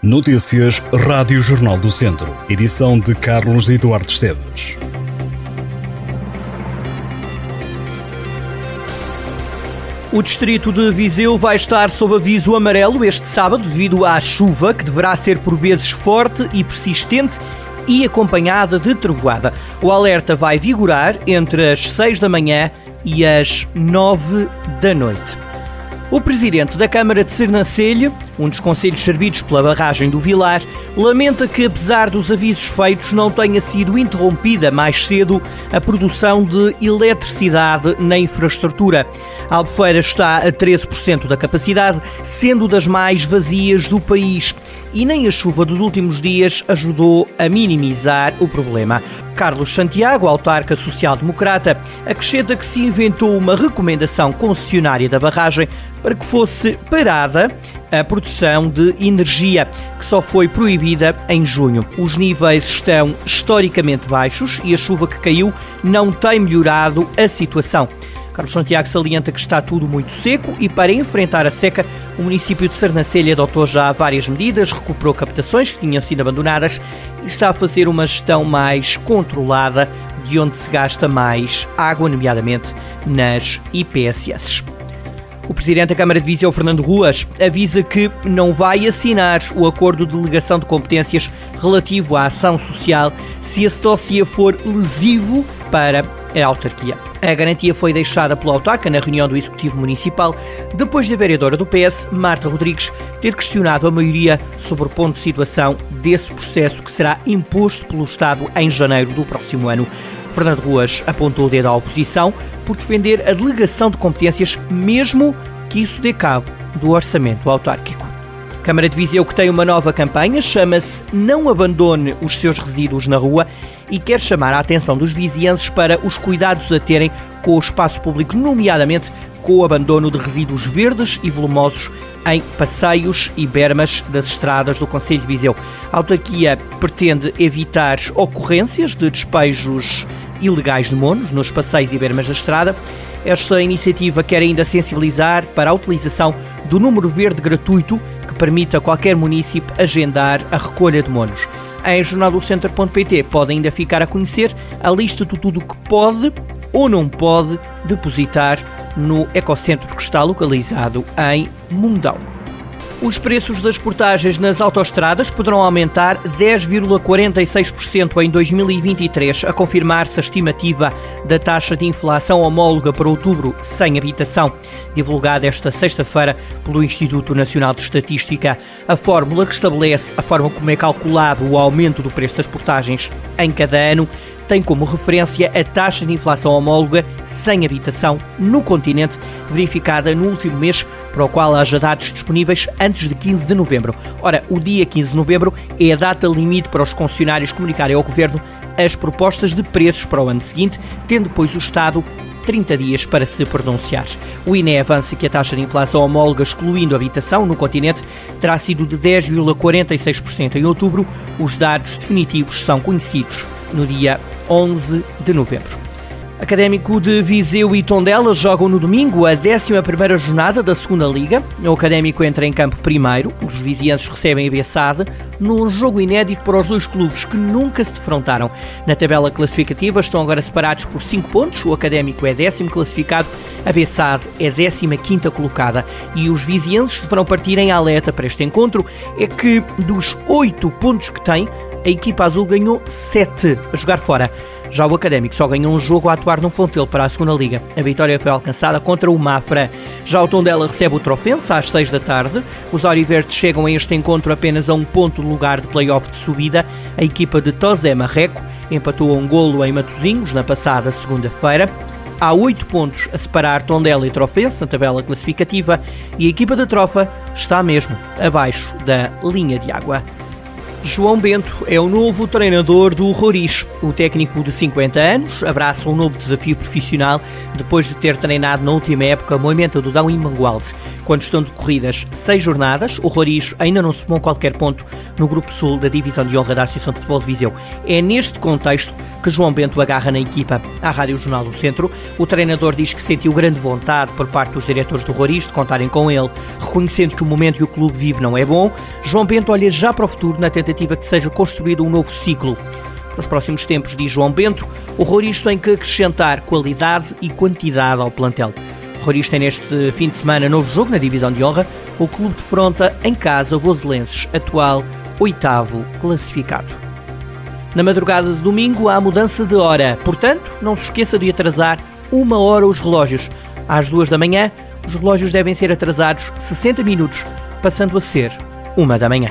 Notícias Rádio Jornal do Centro. Edição de Carlos Eduardo Esteves. O distrito de Viseu vai estar sob aviso amarelo este sábado devido à chuva que deverá ser por vezes forte e persistente e acompanhada de trovoada. O alerta vai vigorar entre as 6 da manhã e as 9 da noite. O presidente da Câmara de Sernancelho, um dos conselhos servidos pela barragem do Vilar, lamenta que, apesar dos avisos feitos, não tenha sido interrompida mais cedo a produção de eletricidade na infraestrutura. A Albufeira está a 13% da capacidade, sendo das mais vazias do país e nem a chuva dos últimos dias ajudou a minimizar o problema. Carlos Santiago, autarca social-democrata, acrescenta que se inventou uma recomendação concessionária da barragem para que fosse parada a produção de energia, que só foi proibida em junho. Os níveis estão historicamente baixos e a chuva que caiu não tem melhorado a situação. Carlos Santiago salienta que está tudo muito seco e para enfrentar a seca, o município de Sernancelha adotou já várias medidas, recuperou captações que tinham sido abandonadas e está a fazer uma gestão mais controlada de onde se gasta mais água, nomeadamente nas IPSS. O presidente da Câmara de Viseu, Fernando Ruas, avisa que não vai assinar o acordo de delegação de competências relativo à ação social se esse dossiê for lesivo para a autarquia. A garantia foi deixada pela autarca na reunião do Executivo Municipal, depois da vereadora do PS, Marta Rodrigues, ter questionado a maioria sobre o ponto de situação desse processo que será imposto pelo Estado em janeiro do próximo ano. Fernando Ruas apontou o dedo à oposição por defender a delegação de competências, mesmo que isso dê cabo do orçamento autárquico. Câmara de Viseu que tem uma nova campanha, chama-se Não Abandone os Seus Resíduos na Rua e quer chamar a atenção dos vizienses para os cuidados a terem com o espaço público, nomeadamente com o abandono de resíduos verdes e volumosos em passeios e bermas das estradas do Conselho de Viseu. A autarquia pretende evitar ocorrências de despejos ilegais de monos nos passeios e bermas da estrada. Esta iniciativa quer ainda sensibilizar para a utilização do número verde gratuito permite a qualquer município agendar a recolha de monos. Em jornaldocenter.pt pode ainda ficar a conhecer a lista de tudo o que pode ou não pode depositar no Ecocentro que está localizado em Mundão. Os preços das portagens nas autoestradas poderão aumentar 10,46% em 2023, a confirmar-se a estimativa da taxa de inflação homóloga para outubro sem habitação, divulgada esta sexta-feira pelo Instituto Nacional de Estatística. A fórmula que estabelece a forma como é calculado o aumento do preço das portagens em cada ano tem como referência a taxa de inflação homóloga sem habitação no continente, verificada no último mês, para o qual haja dados disponíveis antes de 15 de novembro. Ora, o dia 15 de novembro é a data limite para os concessionários comunicarem ao Governo as propostas de preços para o ano seguinte, tendo depois o Estado 30 dias para se pronunciar. O INE avança que a taxa de inflação homóloga, excluindo habitação no continente, terá sido de 10,46% em outubro. Os dados definitivos são conhecidos no dia 11 de novembro. Académico de Viseu e Tondela jogam no domingo a 11ª jornada da segunda Liga. O Académico entra em campo primeiro, os vizienses recebem a Bessade, num jogo inédito para os dois clubes que nunca se defrontaram. Na tabela classificativa estão agora separados por 5 pontos, o Académico é décimo classificado, a Bessade é 15ª colocada e os vizienses deverão partir em alerta para este encontro, é que dos 8 pontos que tem, a equipa azul ganhou 7 a jogar fora. Já o Académico só ganhou um jogo a atuar no Fontelo para a segunda Liga. A vitória foi alcançada contra o Mafra. Já o Tondela recebe o Trofense às 6 da tarde. Os Oriverdes chegam a este encontro apenas a um ponto do lugar de play-off de subida. A equipa de Tosé Marreco empatou um golo em Matosinhos na passada segunda-feira. Há oito pontos a separar Tondela e Trofense na tabela classificativa e a equipa da Trofa está mesmo abaixo da linha de água. João Bento é o novo treinador do Roriz. O técnico de 50 anos abraça um novo desafio profissional depois de ter treinado na última época Moimenta do Dão e Mangualde. Quando estão decorridas seis jornadas, o Roriz ainda não somou qualquer ponto no Grupo Sul da Divisão de Honra da Associação de Futebol de Viseu. É neste contexto que João Bento agarra na equipa. À Rádio Jornal do Centro, o treinador diz que sentiu grande vontade por parte dos diretores do Roriz de contarem com ele, reconhecendo que o momento que o clube vive não é bom. João Bento olha já para o futuro na tentativa que seja construído um novo ciclo. Nos próximos tempos, diz João Bento, o Roriz tem que acrescentar qualidade e quantidade ao plantel. O Roriz tem neste fim de semana novo jogo na divisão de honra, o clube defronta em casa o Voselenses, atual oitavo classificado. Na madrugada de domingo há mudança de hora, portanto, não se esqueça de atrasar uma hora os relógios. Às duas da manhã, os relógios devem ser atrasados 60 minutos, passando a ser uma da manhã.